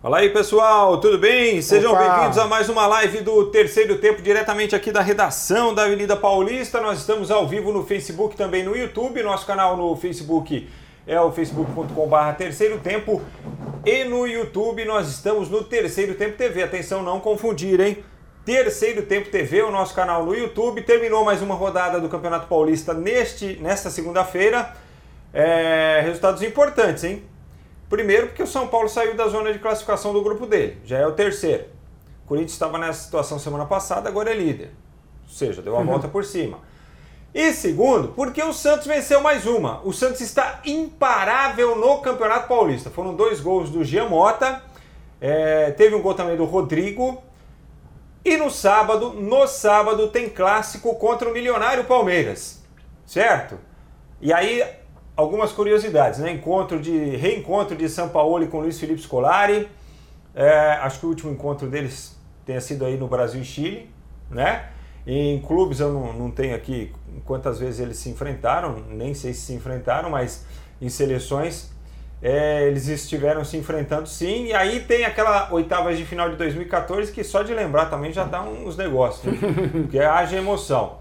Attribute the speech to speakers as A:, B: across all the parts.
A: Fala aí pessoal, tudo bem? Sejam bem-vindos a mais uma live do terceiro tempo, diretamente aqui da redação da Avenida Paulista. Nós estamos ao vivo no Facebook, também no YouTube. Nosso canal no Facebook é o facebook.com.br terceiro tempo. E no YouTube nós estamos no Terceiro Tempo TV. Atenção, não confundir, hein? Terceiro Tempo TV, o nosso canal no YouTube. Terminou mais uma rodada do Campeonato Paulista neste, nesta segunda-feira. É, resultados importantes, hein? Primeiro, porque o São Paulo saiu da zona de classificação do grupo dele, já é o terceiro. O Corinthians estava nessa situação semana passada, agora é líder. Ou seja, deu a volta por cima. E segundo, porque o Santos venceu mais uma. O Santos está imparável no Campeonato Paulista. Foram dois gols do Giamota, é, teve um gol também do Rodrigo. E no sábado, no sábado, tem clássico contra o Milionário Palmeiras. Certo? E aí algumas curiosidades, né? Encontro de reencontro de São Paulo com Luiz Felipe Scolari. É, acho que o último encontro deles tenha sido aí no Brasil e Chile, né? Em clubes eu não, não tenho aqui quantas vezes eles se enfrentaram, nem sei se se enfrentaram, mas em seleções é, eles estiveram se enfrentando sim. E aí tem aquela oitavas de final de 2014 que só de lembrar também já dá uns negócios, né? porque haja emoção.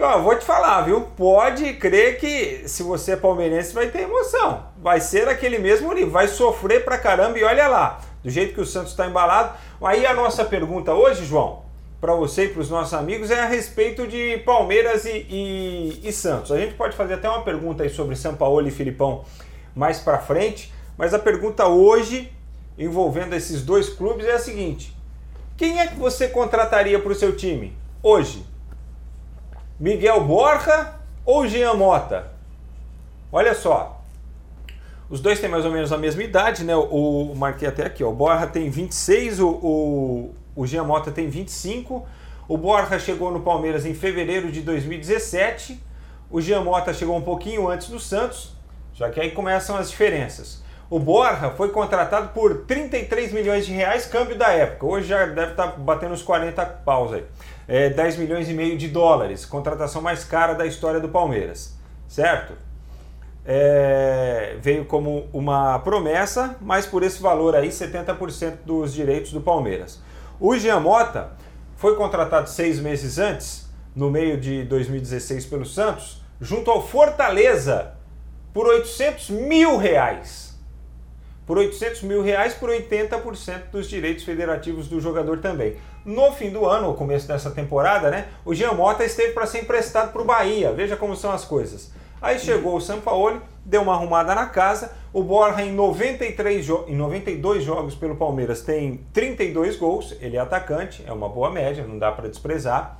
A: E ó, vou te falar, viu? Pode crer que se você é palmeirense vai ter emoção. Vai ser aquele mesmo livro, vai sofrer pra caramba e olha lá, do jeito que o Santos está embalado. Aí a nossa pergunta hoje, João, para você e para os nossos amigos é a respeito de Palmeiras e, e, e, Santos. A gente pode fazer até uma pergunta aí sobre São Paulo e Filipão mais para frente, mas a pergunta hoje envolvendo esses dois clubes é a seguinte: quem é que você contrataria para o seu time hoje? Miguel Borja ou Jean Mota? Olha só. Os dois têm mais ou menos a mesma idade, né? O, marquei até aqui, ó. O Borja tem 26, o, o, o Jean Mota tem 25. O Borja chegou no Palmeiras em fevereiro de 2017. O Jean Mota chegou um pouquinho antes do Santos, já que aí começam as diferenças. O Borja foi contratado por 33 milhões de reais, câmbio da época. Hoje já deve estar batendo uns 40 paus aí é, 10 milhões e meio de dólares, contratação mais cara da história do Palmeiras, certo? É, veio como uma promessa, mas por esse valor aí, 70% dos direitos do Palmeiras. O Jean Mota foi contratado seis meses antes, no meio de 2016 pelo Santos, junto ao Fortaleza, por 800 mil reais por 800 mil reais por 80% dos direitos federativos do jogador também. No fim do ano, o começo dessa temporada, né, o Jean Mota esteve para ser emprestado para o Bahia. Veja como são as coisas. Aí chegou o Sampaoli, deu uma arrumada na casa. O Borja, em, 93 em 92 jogos pelo Palmeiras, tem 32 gols. Ele é atacante, é uma boa média, não dá para desprezar.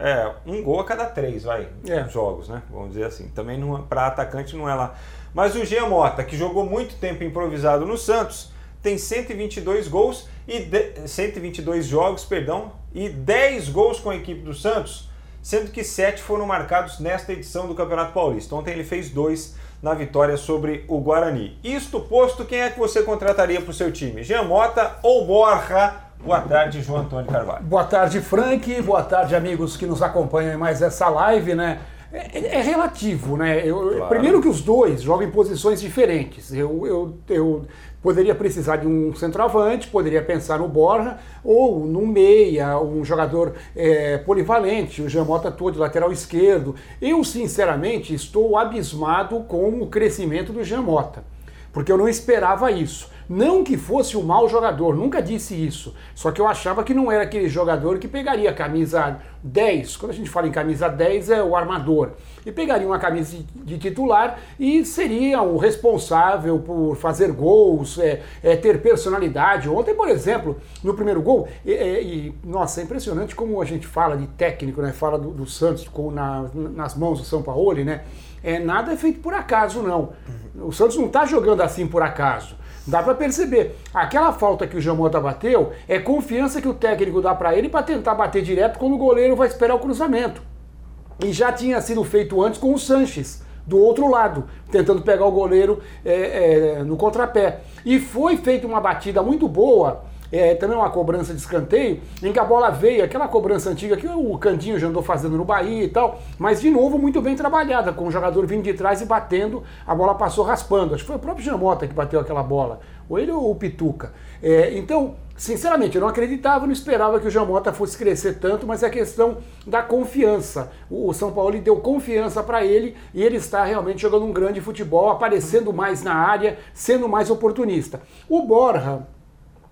A: É, um gol a cada três, vai, é. jogos, né? Vamos dizer assim. Também para atacante não é lá. Mas o Jean Mota, que jogou muito tempo improvisado no Santos, tem 122 gols e de, 122 jogos, perdão, e 10 gols com a equipe do Santos, sendo que 7 foram marcados nesta edição do Campeonato Paulista. Ontem ele fez dois na vitória sobre o Guarani. Isto posto, quem é que você contrataria para o seu time? Jean Mota ou Borja? Boa tarde, João Antônio Carvalho.
B: Boa tarde, Frank. Boa tarde, amigos que nos acompanham em mais essa live, né? É, é, relativo, né? Eu, claro. Primeiro que os dois jogam em posições diferentes. Eu, eu, eu poderia precisar de um centroavante, poderia pensar no Borja, ou no meia, um jogador é, polivalente, o Jamota de lateral esquerdo. Eu, sinceramente, estou abismado com o crescimento do Jamota, porque eu não esperava isso. Não que fosse um mau jogador, nunca disse isso. Só que eu achava que não era aquele jogador que pegaria a camisa 10. Quando a gente fala em camisa 10, é o armador. E pegaria uma camisa de titular e seria o responsável por fazer gols, é, é, ter personalidade. Ontem, por exemplo, no primeiro gol, e, e, nossa, é impressionante como a gente fala de técnico, né? Fala do, do Santos com, na, nas mãos do São Paulo, né? É, nada é feito por acaso, não. O Santos não está jogando assim por acaso. Dá para perceber. Aquela falta que o Jamota bateu é confiança que o técnico dá para ele para tentar bater direto quando o goleiro vai esperar o cruzamento. E já tinha sido feito antes com o Sanches, do outro lado, tentando pegar o goleiro é, é, no contrapé. E foi feita uma batida muito boa é, também uma cobrança de escanteio, em que a bola veio, aquela cobrança antiga que o Candinho já andou fazendo no Bahia e tal, mas de novo muito bem trabalhada, com o jogador vindo de trás e batendo, a bola passou raspando. Acho que foi o próprio Jamota que bateu aquela bola, ou ele ou o Pituca. É, então, sinceramente, eu não acreditava, não esperava que o Jamota fosse crescer tanto, mas é questão da confiança. O São Paulo deu confiança para ele e ele está realmente jogando um grande futebol, aparecendo mais na área, sendo mais oportunista. O Borja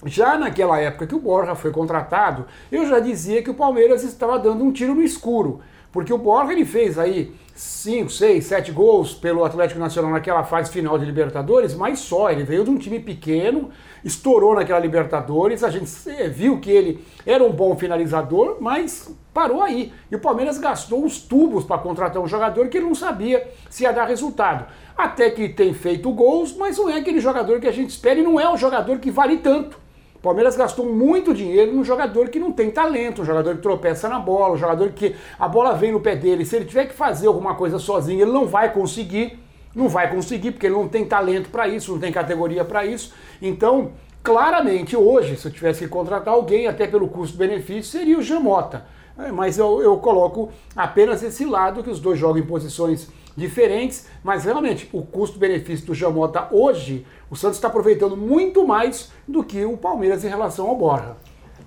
B: já naquela época que o Borja foi contratado, eu já dizia que o Palmeiras estava dando um tiro no escuro. Porque o Borja ele fez aí 5, 6, 7 gols pelo Atlético Nacional naquela fase final de Libertadores, mas só. Ele veio de um time pequeno, estourou naquela Libertadores, a gente viu que ele era um bom finalizador, mas parou aí. E o Palmeiras gastou os tubos para contratar um jogador que ele não sabia se ia dar resultado. Até que tem feito gols, mas não é aquele jogador que a gente espera e não é um jogador que vale tanto. O Palmeiras gastou muito dinheiro num jogador que não tem talento, um jogador que tropeça na bola, um jogador que a bola vem no pé dele. Se ele tiver que fazer alguma coisa sozinho, ele não vai conseguir. Não vai conseguir, porque ele não tem talento para isso, não tem categoria para isso. Então, claramente, hoje, se eu tivesse que contratar alguém, até pelo custo-benefício, seria o Jamota. É, mas eu, eu coloco apenas esse lado, que os dois jogam em posições diferentes, mas realmente o custo-benefício do Jamota hoje, o Santos está aproveitando muito mais do que o Palmeiras em relação ao Borja.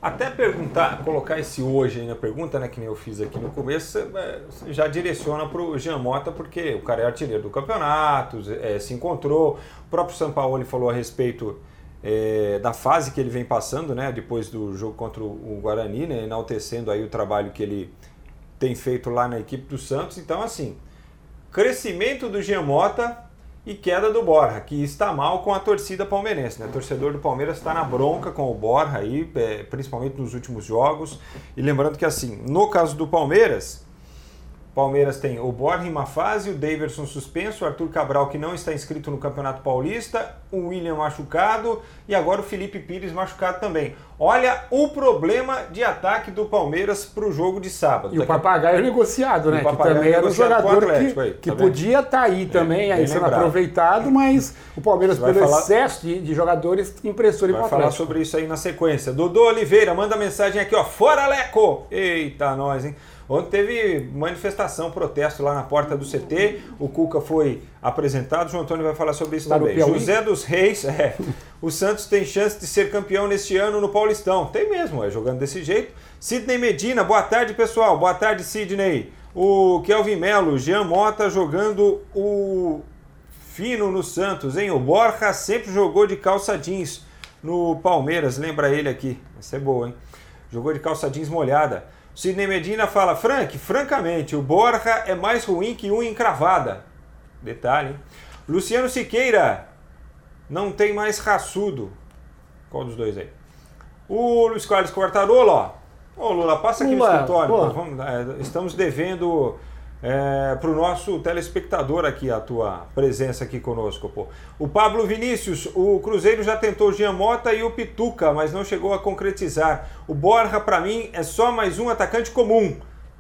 A: Até perguntar, colocar esse hoje na pergunta, né, que nem eu fiz aqui no começo, já direciona para o Jean Mota, porque o cara é artilheiro do campeonato, é, se encontrou. O próprio São Paulo falou a respeito é, da fase que ele vem passando, né, depois do jogo contra o Guarani, né, enaltecendo aí o trabalho que ele tem feito lá na equipe do Santos. Então, assim, crescimento do Giamota e queda do Borja, que está mal com a torcida palmeirense. Né? O torcedor do Palmeiras está na bronca com o Borja aí, é, principalmente nos últimos jogos. E lembrando que assim, no caso do Palmeiras, Palmeiras tem o Borja em uma fase, o Daverson suspenso, o Arthur Cabral que não está inscrito no Campeonato Paulista, o William machucado e agora o Felipe Pires machucado também. Olha o problema de ataque do Palmeiras para o jogo de sábado.
B: E o Papagaio é negociado, né? Que também era um jogador que, aí, que tá podia estar tá aí é, também, aí sendo lembrado. aproveitado, mas o Palmeiras, pelo falar... excesso de, de, jogadores, emprestou ele
A: para falar sobre isso aí na sequência. Dodô Oliveira, manda mensagem aqui, ó. Fora Leco! Eita, nós, hein? Ontem teve manifestação, protesto lá na porta do CT. O Cuca foi apresentado. O João Antônio vai falar sobre isso lá também. José dos Reis, é, o Santos tem chance de ser campeão neste ano no Paulistão. Tem mesmo, é, jogando desse jeito. Sidney Medina, boa tarde, pessoal. Boa tarde, Sidney. O Kelvin Melo, Jean Mota jogando o fino no Santos, hein? O Borja sempre jogou de calça jeans no Palmeiras, lembra ele aqui. Vai ser boa, hein? Jogou de calça jeans molhada. Sidney Medina fala, Frank, francamente, o Borja é mais ruim que um encravada. Detalhe, hein? Luciano Siqueira, não tem mais raçudo. Qual dos dois aí? O Luiz Carlos Quartarolo, ó. Ô Lula, passa aqui Lula, no escritório. Vamos, é, estamos devendo é, para o nosso telespectador aqui a tua presença aqui conosco. Pô. O Pablo Vinícius, o Cruzeiro já tentou o Giamota e o Pituca, mas não chegou a concretizar. O Borja, para mim, é só mais um atacante comum,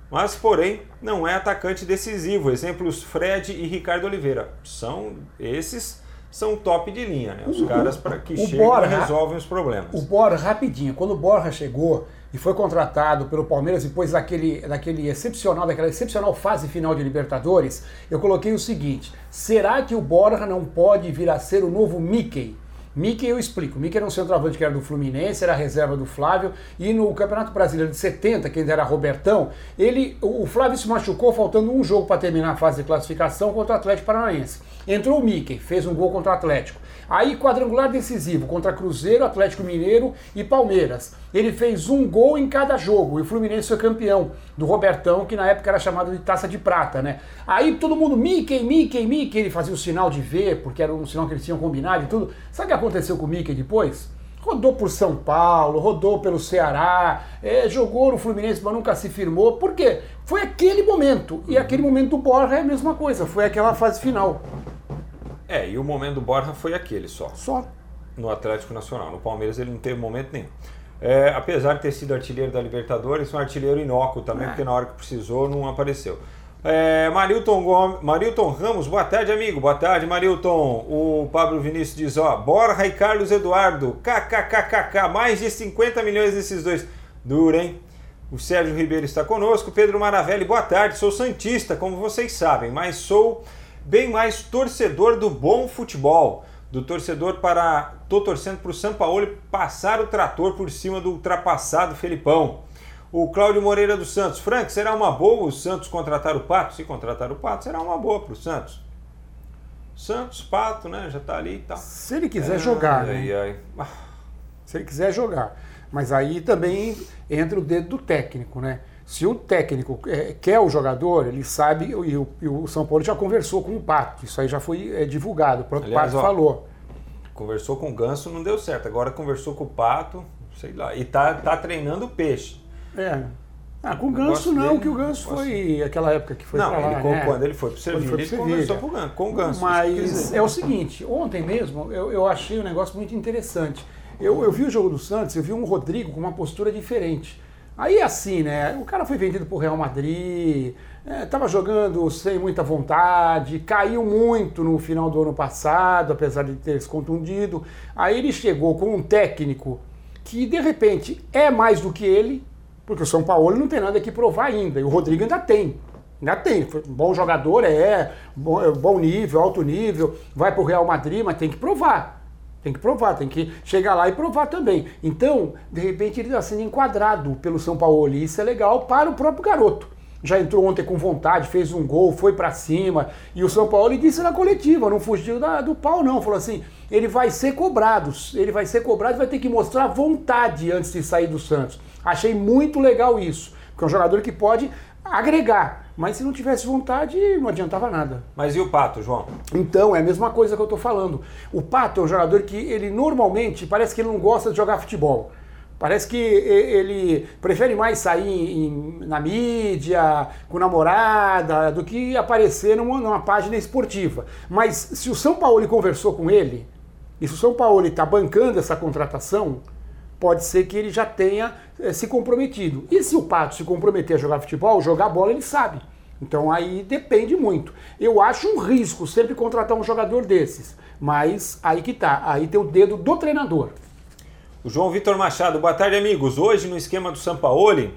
A: mas porém não é atacante decisivo. Exemplos Fred e Ricardo Oliveira. São esses são top de linha, né? Os caras para que chegam Borja, resolvem os problemas.
B: O Borja, rapidinho, quando o Borja chegou, e foi contratado pelo Palmeiras depois daquele, daquele excepcional, daquela excepcional fase final de Libertadores, eu coloquei o seguinte: será que o Borja não pode vir a ser o novo Mickey? Mickey eu explico. Mickey era um centroavante que era do Fluminense, era reserva do Flávio, e no Campeonato Brasileiro de 70, que ainda era Robertão, ele, o Flávio se machucou faltando um jogo para terminar a fase de classificação contra o Atlético Paranaense. Entrou o Mickey, fez um gol contra o Atlético. Aí, quadrangular decisivo contra Cruzeiro, Atlético Mineiro e Palmeiras. Ele fez um gol em cada jogo e o Fluminense foi campeão do Robertão, que na época era chamado de taça de prata, né? Aí todo mundo, Mickey, Mickey, Mickey, ele fazia o sinal de V, porque era um sinal que eles tinham combinado e tudo. Sabe o que aconteceu com o Mickey depois? Rodou por São Paulo, rodou pelo Ceará, é, jogou no Fluminense, mas nunca se firmou. Por quê? Foi aquele momento. E aquele momento do Borja é a mesma coisa, foi aquela fase final.
A: É, e o momento do Borja foi aquele só.
B: Só.
A: No Atlético Nacional. No Palmeiras ele não teve momento nenhum. É, apesar de ter sido artilheiro da Libertadores, um artilheiro inócuo também, é. porque na hora que precisou não apareceu. É, Marilton, Gomes, Marilton Ramos, boa tarde, amigo. Boa tarde, Marilton. O Pablo Vinícius diz: ó, Borja e Carlos Eduardo, kkkk, mais de 50 milhões desses dois. Duro, hein? O Sérgio Ribeiro está conosco. Pedro Maravelli, boa tarde. Sou Santista, como vocês sabem, mas sou bem mais torcedor do bom futebol. Do torcedor para. Tô torcendo para o São Paulo passar o trator por cima do ultrapassado Felipão. O Cláudio Moreira dos Santos. Frank, será uma boa o Santos contratar o Pato? Se contratar o Pato, será uma boa para o Santos. Santos, Pato, né? Já está ali e tal.
B: Se ele quiser jogar, ai, né? Ai. Ah. Se ele quiser jogar. Mas aí também entra o dedo do técnico, né? Se o técnico é, quer o jogador, ele sabe, e o, e o, São Paulo já conversou com o Pato, isso aí já foi é, divulgado, o próprio Aliás, Pato ó, falou.
A: Conversou com o Ganso, não deu certo, agora conversou com o Pato, sei lá, e tá, tá treinando o peixe.
B: É. Ah, com o Ganso não, dele, que o Ganso foi aquela época que foi
A: não,
B: lá,
A: ele, né? quando ele foi pro Sevilha, ele conversou com o Ganso, com o Ganso.
B: Mas é o seguinte, ontem mesmo eu, eu achei um negócio muito interessante. Eu, eu vi o jogo do Santos, eu vi um Rodrigo com uma postura diferente. Aí assim, né? O cara foi vendido pro Real Madrid, estava é, jogando sem muita vontade, caiu muito no final do ano passado, apesar de ter se contundido. Aí ele chegou com um técnico que de repente é mais do que ele, porque o São Paulo não tem nada que provar ainda. E o Rodrigo ainda tem. Ainda tem. Bom jogador, é. Bom, é, bom nível, alto nível. Vai pro Real Madrid, mas tem que provar. Tem que provar, tem que chegar lá e provar também. Então, de repente, ele está sendo enquadrado pelo São Paulo. E isso é legal para o próprio garoto. Já entrou ontem com vontade, fez um gol, foi para cima. E o São Paulo disse na coletiva, não fugiu da, do pau, não. Falou assim: ele vai ser cobrado. Ele vai ser cobrado e vai ter que mostrar vontade antes de sair do Santos. Achei muito legal isso, porque é um jogador que pode agregar, mas se não tivesse vontade, não adiantava nada.
A: Mas e o Pato, João?
B: Então, é a mesma coisa que eu estou falando. O Pato é um jogador que ele normalmente parece que ele não gosta de jogar futebol. Parece que ele prefere mais sair em, na mídia, com namorada, do que aparecer numa, numa, página esportiva. Mas se o São Paulo conversou com ele, e se o São Paulo está bancando essa contratação, pode ser que ele já tenha é, se comprometido. E se o Pato se comprometer a jogar futebol, jogar bola, ele sabe. Então aí depende muito. Eu acho um risco sempre contratar um jogador desses. Mas aí que tá. Aí tem o dedo do treinador.
A: O João Vitor Machado, boa tarde, amigos. Hoje, no esquema do Sampaoli,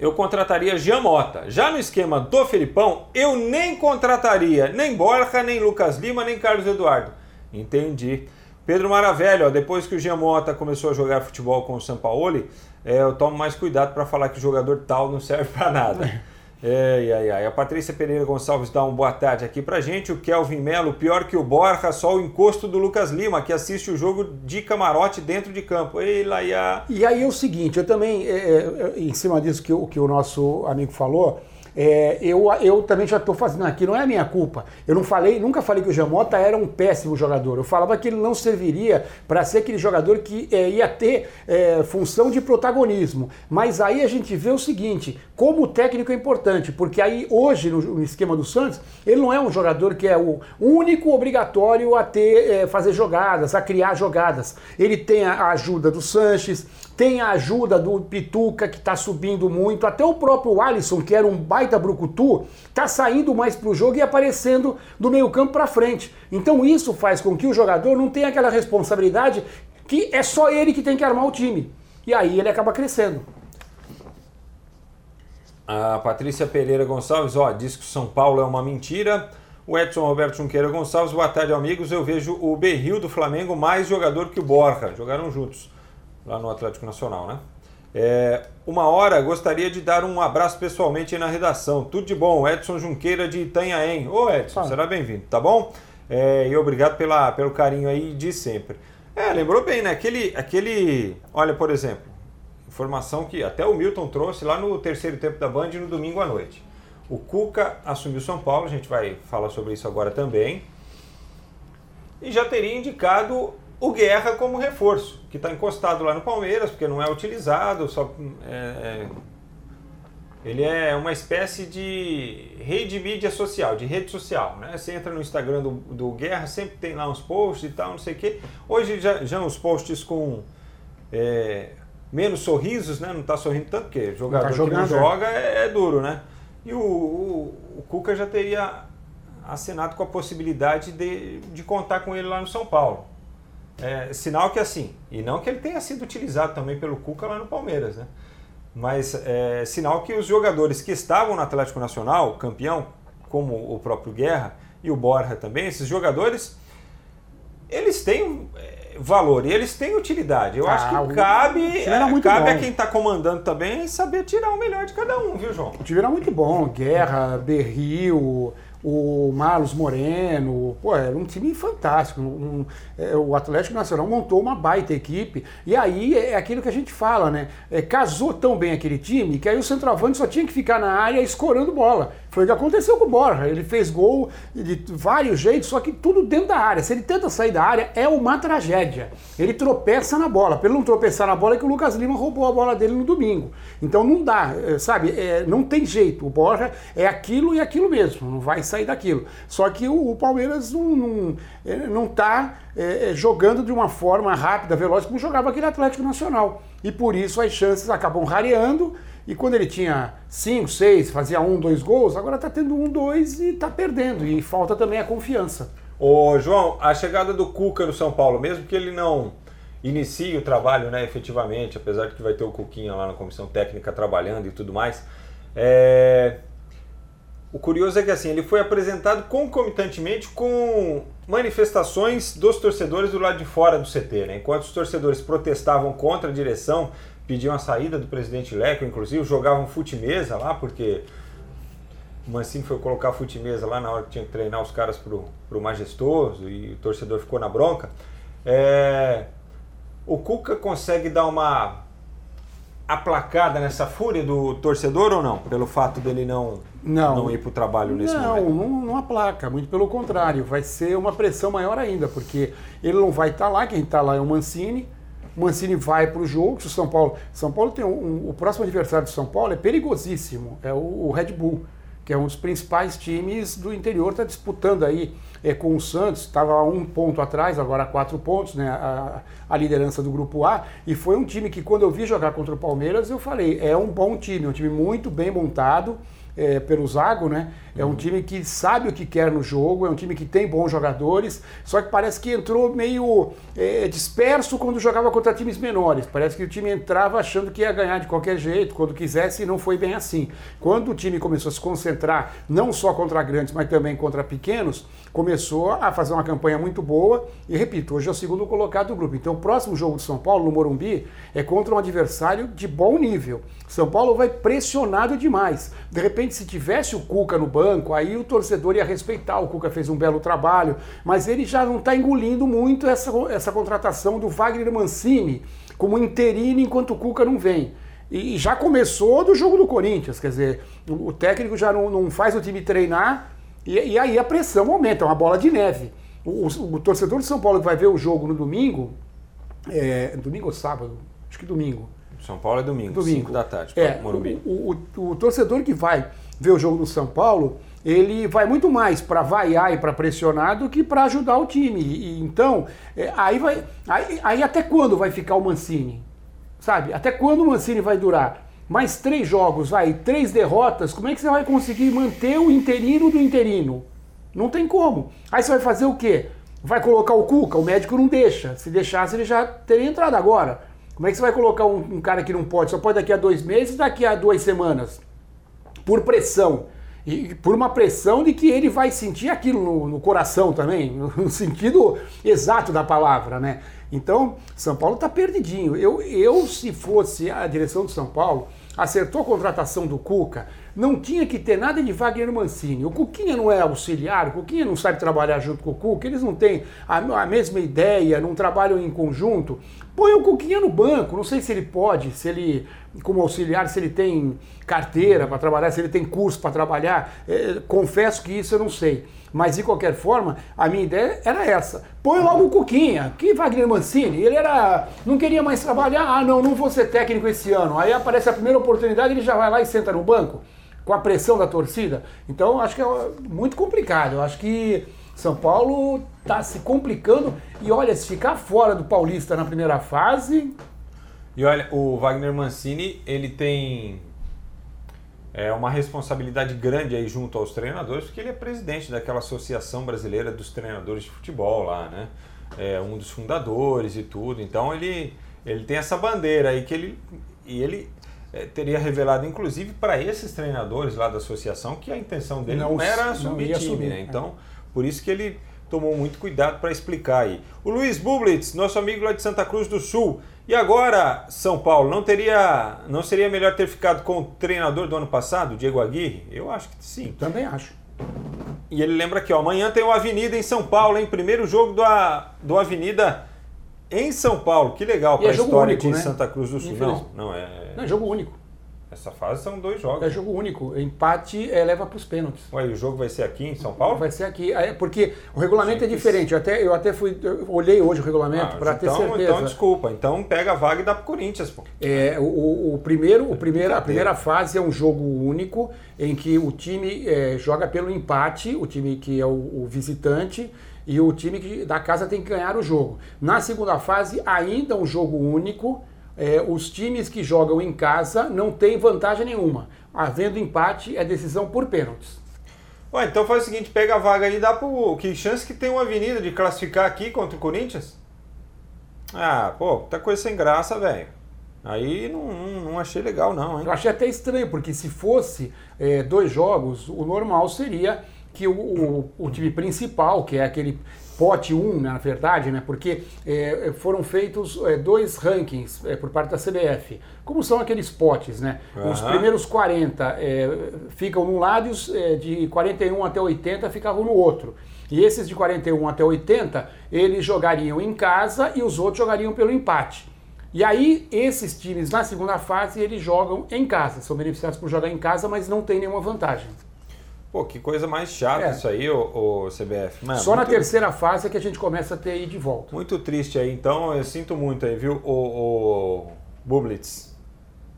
A: eu contrataria Giamota. Já no esquema do Felipão, eu nem contrataria nem Borja, nem Lucas Lima, nem Carlos Eduardo. Entendi. Pedro Maravelho, ó, depois que o Giamota começou a jogar futebol com o Sampaoli, é, eu tomo mais cuidado para falar que o jogador tal não serve para nada. É, ai, ai. A Patrícia Pereira Gonçalves dá uma boa tarde aqui pra gente. O Kelvin Melo, pior que o Borja, só o encosto do Lucas Lima, que assiste o jogo de camarote dentro de campo. Ei, Laia.
B: E aí é o seguinte, eu também, é, é, em cima disso que, que o nosso amigo falou, é, eu, eu também já estou fazendo aqui, não é minha culpa. Eu não falei, nunca falei que o Jamota era um péssimo jogador. Eu falava que ele não serviria para ser aquele jogador que é, ia ter é, função de protagonismo. Mas aí a gente vê o seguinte: como o técnico é importante, porque aí hoje, no, no esquema do Santos, ele não é um jogador que é o único obrigatório a ter, é, fazer jogadas, a criar jogadas. Ele tem a ajuda do Sanches, tem a ajuda do Pituca, que está subindo muito, até o próprio Alisson, que era um baita brucutu, está saindo mais para o jogo e aparecendo do meio campo para frente. Então isso faz com que o jogador não tenha aquela responsabilidade que é só ele que tem que armar o time. E aí ele acaba crescendo.
A: A Patrícia Pereira Gonçalves, ó, diz que o São Paulo é uma mentira. O Edson Roberto Junqueira Gonçalves, boa tarde, amigos. Eu vejo o Berril do Flamengo mais jogador que o Borja. Jogaram juntos lá no Atlético Nacional, né? É, uma hora gostaria de dar um abraço pessoalmente na redação. Tudo de bom, Edson Junqueira de Itanhaém. Ô Edson, ah. será bem-vindo, tá bom? É, e obrigado pela, pelo carinho aí de sempre. É, lembrou bem, né? Aquele, aquele. Olha, por exemplo, informação que até o Milton trouxe lá no terceiro tempo da Band no domingo à noite. O Cuca assumiu São Paulo, a gente vai falar sobre isso agora também. E já teria indicado o Guerra como reforço, que está encostado lá no Palmeiras, porque não é utilizado, só é, é, ele é uma espécie de rede mídia social, de rede social. Né? Você entra no Instagram do, do Guerra, sempre tem lá uns posts e tal, não sei o quê. Hoje já, já uns posts com é, menos sorrisos, né? não está sorrindo tanto, porque jogador tá que não joga é, é, duro, né? e o, o, o Cuca já teria assinado com a possibilidade de, de contar com ele lá no São Paulo. É, sinal que assim, e não que ele tenha sido utilizado também pelo Cuca lá no Palmeiras, né? Mas é, sinal que os jogadores que estavam no Atlético Nacional, campeão, como o próprio Guerra e o Borja também, esses jogadores, eles têm é, valor e eles têm utilidade. Eu ah, acho que cabe, é, cabe a quem está comandando também saber tirar o melhor de cada um, viu, João?
B: O time era muito bom. Guerra, Berril, o Marlos Moreno, pô, era um time fantástico. Um, um, é, o Atlético Nacional montou uma baita equipe. E aí é, é aquilo que a gente fala, né? É, casou tão bem aquele time que aí o centroavante só tinha que ficar na área escorando bola. Foi o que aconteceu com o Borja. Ele fez gol de vários jeitos, só que tudo dentro da área. Se ele tenta sair da área, é uma tragédia. Ele tropeça na bola. Pelo não tropeçar na bola, é que o Lucas Lima roubou a bola dele no domingo. Então não dá, é, sabe? É, não tem jeito. O Borja é aquilo e aquilo mesmo. Não vai sair daquilo. Só que o, o Palmeiras não, não, é, não tá é, jogando de uma forma rápida, veloz, como jogava aquele Atlético Nacional. E por isso as chances acabam rareando e quando ele tinha 5, 6, fazia um, dois gols, agora está tendo um, dois e está perdendo. E falta também a confiança.
A: Ô, João, a chegada do Cuca no São Paulo, mesmo que ele não inicie o trabalho né, efetivamente, apesar de que vai ter o Cuquinha lá na comissão técnica trabalhando e tudo mais, é... o curioso é que assim, ele foi apresentado concomitantemente com manifestações dos torcedores do lado de fora do CT. Né? Enquanto os torcedores protestavam contra a direção pediam a saída do presidente Leco, inclusive jogavam fute-mesa lá, porque o Mancini foi colocar fute-mesa lá na hora que tinha que treinar os caras pro, pro majestoso e o torcedor ficou na bronca. É, o Cuca consegue dar uma aplacada nessa fúria do torcedor ou não? Pelo fato dele não, não, não ir para o trabalho nesse
B: não,
A: momento?
B: Não, não aplaca, muito pelo contrário, vai ser uma pressão maior ainda, porque ele não vai estar tá lá, quem está lá é o Mancini, Mancini vai para o jogo. Se o São Paulo. São Paulo tem um, um, o próximo adversário do São Paulo é perigosíssimo. É o, o, Red Bull, que é um dos principais times do interior, está disputando aí é, com o Santos. Estava um ponto atrás, agora quatro pontos, né? A, a, liderança do grupo A. E foi um time que, quando eu vi jogar contra o Palmeiras, eu falei: é um bom time, um time muito bem montado é, pelo Zago, né? É um time que sabe o que quer no jogo, é um time que tem bons jogadores, só que parece que entrou meio é, disperso quando jogava contra times menores. Parece que o time entrava achando que ia ganhar de qualquer jeito, quando quisesse, e não foi bem assim. Quando o time começou a se concentrar, não só contra grandes, mas também contra pequenos, começou a fazer uma campanha muito boa. E repito, hoje é o segundo colocado do grupo. Então, o próximo jogo de São Paulo, no Morumbi, é contra um adversário de bom nível. São Paulo vai pressionado demais. De repente, se tivesse o Cuca no banco, aí o torcedor ia respeitar. O Cuca fez um belo trabalho, mas ele já não está engolindo muito essa, essa contratação do Wagner Mancini como interino enquanto o Cuca não vem. E já começou do jogo do Corinthians, quer dizer, o técnico já não, não faz o time treinar e, e, aí a pressão aumenta, é uma bola de neve. O, o, o, torcedor de São Paulo que vai ver o jogo no domingo, é, domingo ou sábado? Acho que domingo.
A: São Paulo é domingo,
B: domingo.
A: 5 da tarde,
B: é, Morumbi. O, o, o, torcedor que vai ver o jogo do São Paulo, ele vai muito mais para vaiar e para pressionar do que para ajudar o time. E, então, é, aí vai. Aí, aí até quando vai ficar o Mancini? Sabe? Até quando o Mancini vai durar? mais três jogos, vai, três derrotas, como é que você vai conseguir manter o interino do interino? Não tem como. Aí você vai fazer o quê? Vai colocar o Cuca, o médico não deixa. Se deixasse, ele já teria entrado agora. Como é que você vai colocar um, um cara que não pode? Só pode daqui a dois meses daqui a duas semanas. Por pressão. E por uma pressão de que ele vai sentir aquilo no, no coração também, no sentido exato da palavra, né? Então, São Paulo está perdidinho. Eu, eu, se fosse a direção de São Paulo, acertou a contratação do Cuca, não tinha que ter nada de Wagner Mancini. O Cuquinha não é auxiliar, o Cuquinha não sabe trabalhar junto com o Cuca, eles não têm a, a mesma ideia, não trabalham em conjunto. Põe o Cuquinha no banco, não sei se ele pode, se ele, como auxiliar, se ele tem carteira para trabalhar, se ele tem curso para trabalhar. É, confesso que isso eu não sei. Mas de qualquer forma, a minha ideia era essa. Põe logo o Cuquinha, que Wagner Mancini, ele era. não queria mais trabalhar, ah não, não vou ser técnico esse ano. Aí aparece a primeira oportunidade, ele já vai lá e senta no banco, com a pressão da torcida. Então acho que é muito complicado. Eu acho que são Paulo está se complicando e olha, se ficar fora do Paulista na primeira fase.
A: E olha, o Wagner Mancini, ele tem é uma responsabilidade grande aí junto aos treinadores, porque ele é presidente daquela Associação Brasileira dos Treinadores de Futebol lá, né? É um dos fundadores e tudo. Então ele, ele tem essa bandeira aí que ele. E ele é, teria revelado, inclusive, para esses treinadores lá da associação que a intenção dele não, não era assumir time, assumir, né? Então, é. por isso que ele tomou muito cuidado para explicar aí. O Luiz Bublitz, nosso amigo lá de Santa Cruz do Sul. E agora, São Paulo, não teria, não seria melhor ter ficado com o treinador do ano passado, Diego Aguirre? Eu acho que sim.
B: Também acho.
A: E ele lembra aqui, ó, amanhã tem o Avenida em São Paulo, hein? Primeiro jogo do, do Avenida em São Paulo. Que legal para a é história único, de né? Santa Cruz do Sul. Não, não é.
B: Não, é jogo único.
A: Essa fase são dois jogos.
B: É jogo único. Empate é, leva para os pênaltis.
A: Ué, e o jogo vai ser aqui em São Paulo?
B: Vai ser aqui. É, porque o regulamento é diferente. Eu até, eu até fui. Eu olhei hoje o regulamento ah, para
A: então,
B: ter certeza.
A: Então, desculpa. Então pega a vaga e dá para o Corinthians, pô.
B: É, o, o primeiro, o primeiro, a primeira fase é um jogo único em que o time é, joga pelo empate, o time que é o, o visitante e o time que, da casa tem que ganhar o jogo. Na segunda fase, ainda um jogo único é, os times que jogam em casa não têm vantagem nenhuma. Havendo empate, é decisão por pênaltis.
A: Ué, então faz o seguinte, pega a vaga ali e dá pro... Que chance que tem uma avenida de classificar aqui contra o Corinthians? Ah, pô, tá coisa sem graça, velho. Aí não, não, não, achei legal, não, hein?
B: Eu achei até estranho, porque se fosse é, dois jogos, o normal seria que o, o, o, time principal, que é aquele pote 1, né, na verdade, né, porque é, foram feitos é, dois rankings é, por parte da CBF. Como são aqueles potes, né? Uhum. Os primeiros 40 é, ficam num lado e os é, de 41 até 80 ficavam no outro. E esses de 41 até 80, eles jogariam em casa e os outros jogariam pelo empate. E aí, esses times na segunda fase, eles jogam em casa. São beneficiados por jogar em casa, mas não tem nenhuma vantagem.
A: Pô, que coisa mais chata é. isso aí, o, CBF.
B: Mano, Só muito... na terceira fase é que a gente começa a ter aí de volta.
A: Muito triste aí, então eu sinto muito aí, viu, o, o Bublitz.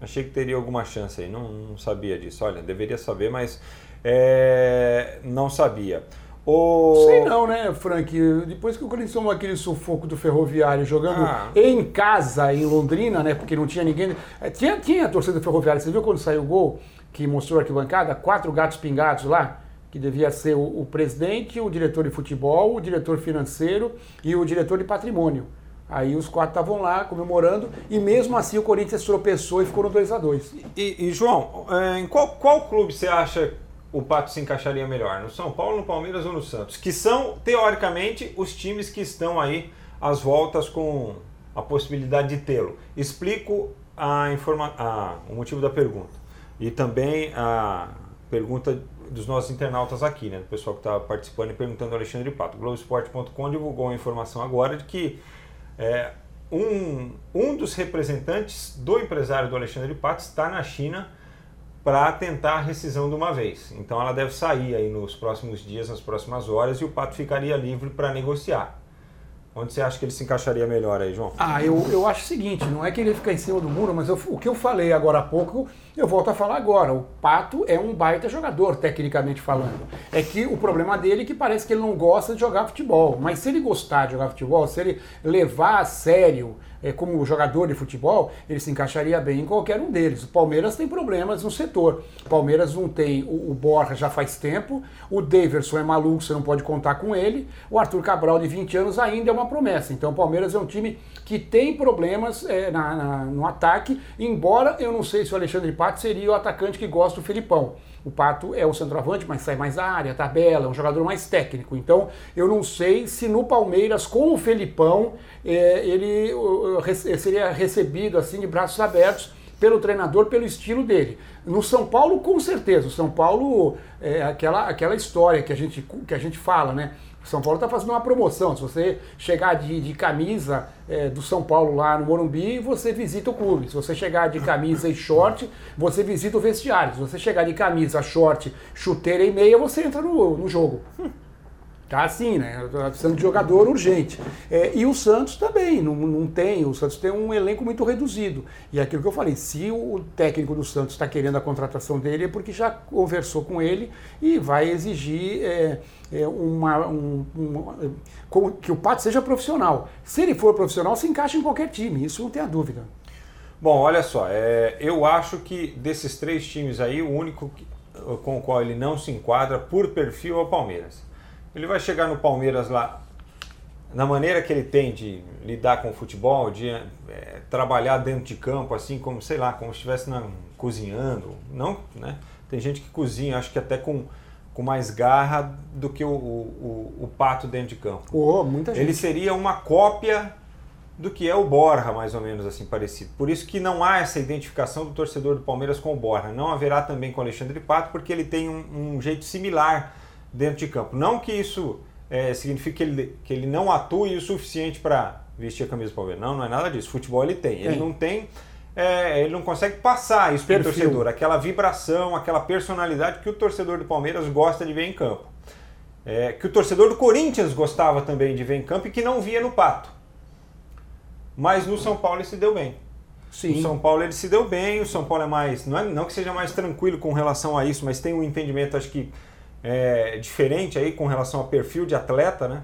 A: Achei que teria alguma chance aí, não, não sabia disso. Olha, deveria saber, mas é, não sabia.
B: O... Sei não, né, Frank? Depois que o Corinthians tomou aquele sufoco do Ferroviário jogando ah. em casa, em Londrina, né? Porque não tinha ninguém. É, tinha, tinha a torcida do Ferroviário. Você viu quando saiu o gol? Que mostrou a arquibancada, quatro gatos pingados lá, que devia ser o, o, presidente, o diretor de futebol, o diretor financeiro e o diretor de patrimônio. Aí os quatro estavam lá comemorando e mesmo assim o Corinthians tropeçou e ficou no 2 a 2
A: e, e, João, é, em qual, qual clube você acha o Pato se encaixaria melhor? No São Paulo, no Palmeiras ou no Santos? Que são, teoricamente, os times que estão aí às voltas com a possibilidade de tê-lo. Explico a informa a, o motivo da pergunta. E também a pergunta dos nossos internautas aqui, né? Do pessoal que está participando e perguntando ao Alexandre Pato. Globoesporte.com divulgou uma informação agora de que é, um, um dos representantes do empresário do Alexandre Pato está na China para tentar a rescisão de uma vez. Então ela deve sair aí nos próximos dias, nas próximas horas, e o Pato ficaria livre para negociar. Onde você acha que ele se encaixaria melhor aí, João?
B: Ah, eu, eu acho o seguinte, não é que ele fica em cima do muro, mas eu, o que eu falei agora há pouco, eu volto a falar agora. O Pato é um baita jogador, tecnicamente falando. É que o problema dele é que parece que ele não gosta de jogar futebol. Mas se ele gostar de jogar futebol, se ele levar a sério como jogador de futebol, ele se encaixaria bem em qualquer um deles. O Palmeiras tem problemas no setor. O Palmeiras não tem o, o Borja já faz tempo, o Daverson é maluco, você não pode contar com ele. O Arthur Cabral, de 20 anos, ainda é uma promessa. Então o Palmeiras é um time que tem problemas é, na, na, no ataque, embora eu não sei se o Alexandre Pato seria o atacante que gosta do Filipão. O Pato é o centroavante, mas sai mais da área, tabela, é um jogador mais técnico. Então, eu não sei se no Palmeiras, com o Felipão, é, ele seria recebido assim de braços abertos pelo treinador, pelo estilo dele. No São Paulo, com certeza. O São Paulo é aquela, aquela história que a gente, que a gente fala, né? São Paulo está fazendo uma promoção. Se você chegar de, de camisa é, do São Paulo lá no Morumbi, você visita o clube. Se você chegar de camisa e short, você visita o vestiário. Se você chegar de camisa, short, chuteira e meia, você entra no, no jogo. Tá assim, né? Precisando de jogador urgente. É, e o Santos também, não, não tem. O Santos tem um elenco muito reduzido. E é aquilo que eu falei, se o técnico do Santos está querendo a contratação dele, é porque já conversou com ele e vai exigir é, é uma, um, um, que o Pato seja profissional. Se ele for profissional, se encaixa em qualquer time, isso não tem a dúvida.
A: Bom, olha só, é, eu acho que desses três times aí, o único que, com o qual ele não se enquadra por perfil é o Palmeiras. Ele vai chegar no Palmeiras lá, na maneira que ele tem de lidar com o futebol, de é, trabalhar dentro de campo, assim como, sei lá, como se estivesse na, cozinhando. Não, né? Tem gente que cozinha, acho que até com, com mais garra do que o, o, o pato dentro de campo.
B: Oh, muita gente.
A: Ele seria uma cópia do que é o Borja, mais ou menos assim parecido. Por isso que não há essa identificação do torcedor do Palmeiras com o Borja. Não haverá também com o Alexandre Pato, porque ele tem um, um jeito similar dentro de campo. Não que isso é, signifique que ele, que ele não atue o suficiente para vestir a camisa do Palmeiras. Não, não é nada disso. Futebol ele tem. Ele não tem. É, ele não consegue passar isso para o torcedor, aquela vibração, aquela personalidade que o torcedor do Palmeiras gosta de ver em campo. É, que o torcedor do Corinthians gostava também de ver em campo e que não via no Pato mas no São Paulo ele se deu bem. Sim. O São Paulo ele se deu bem, o São Paulo é mais. Não, é, não que seja mais tranquilo com relação a isso, mas tem um entendimento, acho que, é, diferente aí com relação ao perfil de atleta, né?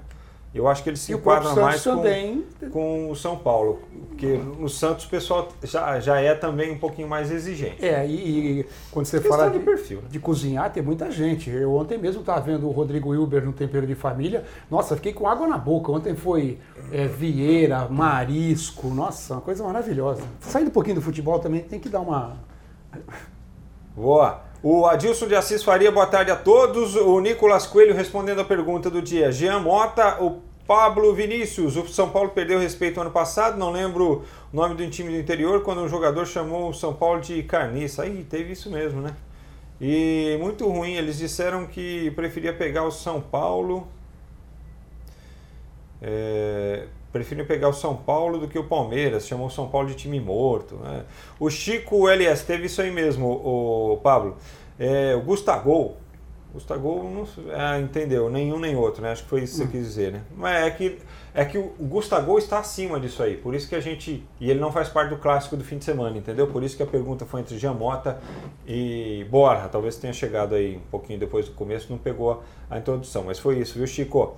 A: Eu acho que ele se e enquadra mais com, com, o São Paulo, porque no Santos o pessoal já, já é também um pouquinho mais exigente.
B: É, e, e quando você fala de, de, perfil, né? de cozinhar, tem muita gente. Eu ontem mesmo estava vendo o Rodrigo Wilber no Tempero de Família. Nossa, fiquei com água na boca. Ontem foi é, Vieira, Marisco, nossa, uma coisa maravilhosa. Saindo um pouquinho do futebol também, tem que dar uma...
A: Boa! O Adilson de Assis Faria, boa tarde a todos. O Nicolas Coelho respondendo a pergunta do dia. Jean Mota, o Pablo Vinícius, o São Paulo perdeu respeito ano passado, não lembro o nome do time do interior, quando um jogador chamou o São Paulo de carniça. Aí teve isso mesmo, né? E muito ruim, eles disseram que preferia pegar o São Paulo. É, preferiam pegar o São Paulo do que o Palmeiras, chamou o São Paulo de time morto. Né? O Chico LS teve isso aí mesmo, o Pablo. É, o Gustavo, Gustavo não é, entendeu, nenhum nem outro, né? Acho que foi isso que você quis dizer, né? Mas é que, é que o Gustavo está acima disso aí, por isso que a gente. E ele não faz parte do clássico do fim de semana, entendeu? Por isso que a pergunta foi entre Jamota e Borja. Talvez tenha chegado aí um pouquinho depois do começo, não pegou a introdução, mas foi isso, viu, Chico?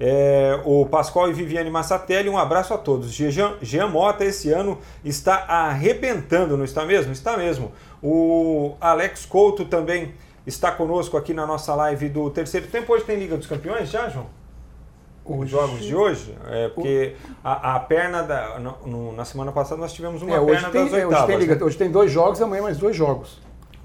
A: É, o Pascoal e Viviane Massatelli, um abraço a todos. Jean, Jean Mota esse ano está arrebentando, não está mesmo? Está mesmo. O Alex Couto também está conosco aqui na nossa live do terceiro tempo. Hoje tem Liga dos Campeões já, João? Os jogos de hoje? É porque a, a perna da. No, na semana passada nós tivemos uma é, perna
B: tem,
A: das oitavas.
B: Hoje tem, Liga, né? hoje tem dois jogos e amanhã mais dois jogos.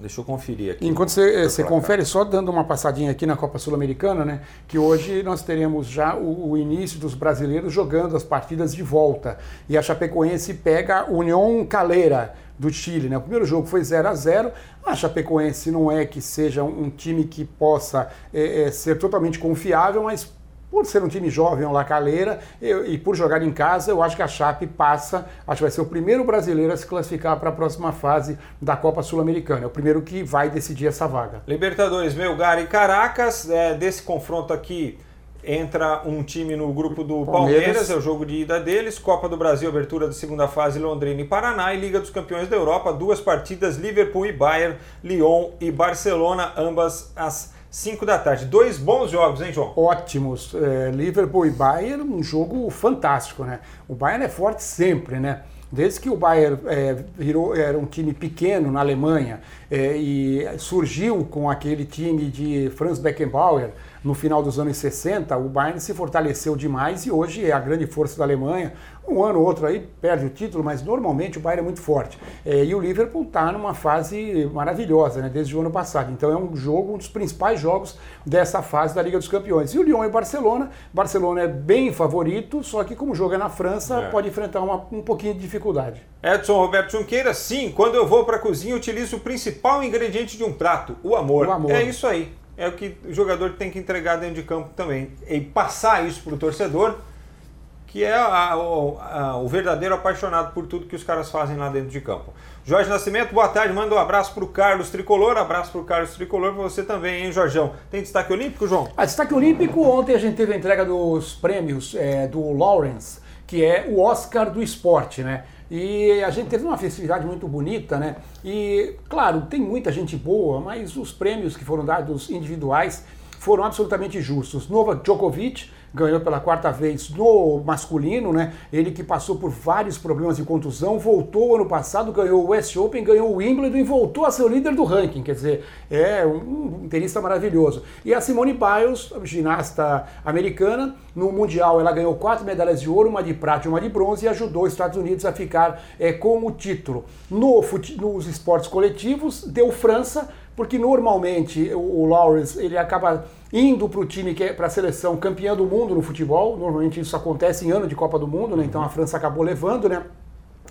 A: Deixa eu conferir aqui.
B: Enquanto você, você confere, só dando uma passadinha aqui na Copa Sul-Americana, né? Que hoje nós teremos já o, o, início dos brasileiros jogando as partidas de volta. E a Chapecoense pega a União Caleira do Chile. Né? O primeiro jogo foi 0 a 0 A Chapecoense não é que seja um time que possa é, é, ser totalmente confiável, mas por ser um time jovem, uma lacaleira, e por jogar em casa, eu acho que a Chape passa, acho que vai ser o primeiro brasileiro a se classificar para a próxima fase da Copa Sul-Americana. É o primeiro que vai decidir essa vaga.
A: Libertadores, Melgar e Caracas, é, desse confronto aqui entra um time no grupo do Palmeiras. Palmeiras, é o jogo de ida deles. Copa do Brasil, abertura da segunda fase, Londrina e Paraná. E Liga dos Campeões da Europa, duas partidas, Liverpool e Bayern, Lyon e Barcelona, ambas às 5 da tarde. Dois bons jogos, hein, João?
B: Ótimos. É, Liverpool e Bayern, um jogo fantástico, né? O Bayern é forte sempre, né? Desde que o Bayern é, virou, era um time pequeno na Alemanha é, e surgiu com aquele time de Franz Beckenbauer, no final dos anos 60, o Bayern se fortaleceu demais e hoje é a grande força da Alemanha. Um ano ou outro aí perde o título, mas normalmente o Bayern é muito forte. É, e o Liverpool está numa fase maravilhosa, né, desde o ano passado. Então é um jogo, um dos principais jogos dessa fase da Liga dos Campeões. E o Lyon e Barcelona. Barcelona é bem favorito, só que como joga na França, é. pode enfrentar uma, um pouquinho de dificuldade.
A: Edson Roberto Junqueira, sim, quando eu vou para a cozinha, utilizo o principal ingrediente de um prato, o amor. O amor. É isso aí é o que o jogador tem que entregar dentro de campo também. E passar isso para o torcedor, que é a, a, a, o verdadeiro apaixonado por tudo que os caras fazem lá dentro de campo. Jorge Nascimento, boa tarde. Manda um abraço para o Carlos Tricolor. Abraço para o Carlos Tricolor para você também, hein, Jorgão? Tem destaque olímpico, João?
B: A destaque olímpico, ontem a gente teve a entrega dos prêmios é, do Lawrence, que é o Oscar do esporte, né? E a gente teve uma festividade muito bonita, né? E, claro, tem muita gente boa, mas os prêmios que foram dados individuais foram absolutamente justos. Novak Djokovic ganhou pela quarta vez no masculino, né? Ele que passou por vários problemas de contusão, voltou ano passado, ganhou o West Open, ganhou o Wimbledon e voltou a ser o líder do ranking. Quer dizer, é um, um tenista maravilhoso. E a Simone Biles, ginasta americana, no Mundial ela ganhou quatro medalhas de ouro, uma de prata e uma de bronze, e ajudou os Estados Unidos a ficar é, com o título. No, nos esportes coletivos, deu França, porque normalmente o, Lawrence ele acaba indo para o time que é para a seleção campeã do mundo no futebol. Normalmente isso acontece em ano de Copa do Mundo, né? Então a França acabou levando, né?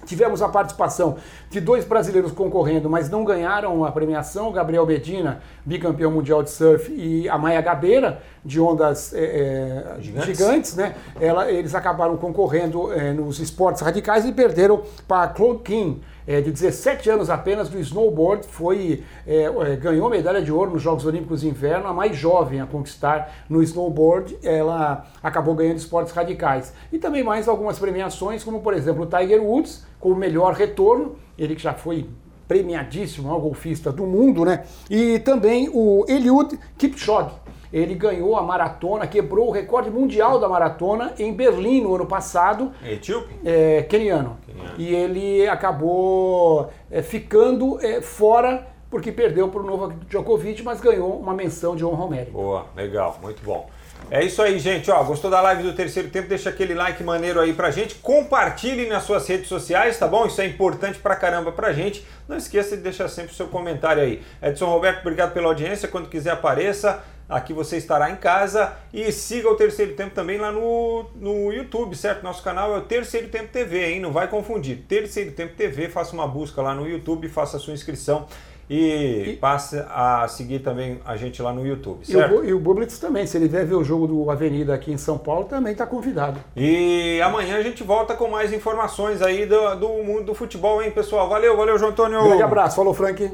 B: Tivemos a participação de dois brasileiros concorrendo, mas não ganharam a premiação. Gabriel Medina, bicampeão mundial de surf, e a Maia Gabeira, de ondas é, gigantes. gigantes, né? Ela, eles acabaram concorrendo é, nos esportes radicais e perderam para Claude King, é, de 17 anos apenas do snowboard, foi é, é, ganhou medalha de ouro nos Jogos Olímpicos de Inverno, a mais jovem a conquistar no snowboard, ela acabou ganhando esportes radicais. E também mais algumas premiações, como por exemplo o Tiger Woods, com o melhor retorno, ele que já foi premiadíssimo, o golfista do mundo, né? E também o Eliud Kipchoge, ele ganhou a maratona, quebrou o recorde mundial da maratona em Berlim no ano passado.
A: Etíope?
B: É, keniano. E ele acabou é, ficando é, fora porque perdeu para o Novak Djokovic, mas ganhou uma menção de honra homérica.
A: Boa, legal, muito bom. É isso aí, gente. Ó, gostou da live do terceiro tempo? Deixa aquele like maneiro aí pra gente. Compartilhe nas suas redes sociais, tá bom? Isso é importante pra caramba pra gente. Não esqueça de deixar sempre o seu comentário aí. Edson Roberto, obrigado pela audiência. Quando quiser, apareça. Aqui você estará em casa e siga o Terceiro Tempo também lá no, no YouTube, certo? Nosso canal é o Terceiro Tempo TV, hein? Não vai confundir. Terceiro Tempo TV, faça uma busca lá no YouTube, faça a sua inscrição e, e passe a seguir também a gente lá no YouTube, certo?
B: E o, o Bublitz também, se ele vier ver o jogo do Avenida aqui em São Paulo, também está convidado.
A: E amanhã a gente volta com mais informações aí do, do mundo do futebol, hein, pessoal? Valeu, valeu, João Antônio.
B: Grande abraço, falou, Frank.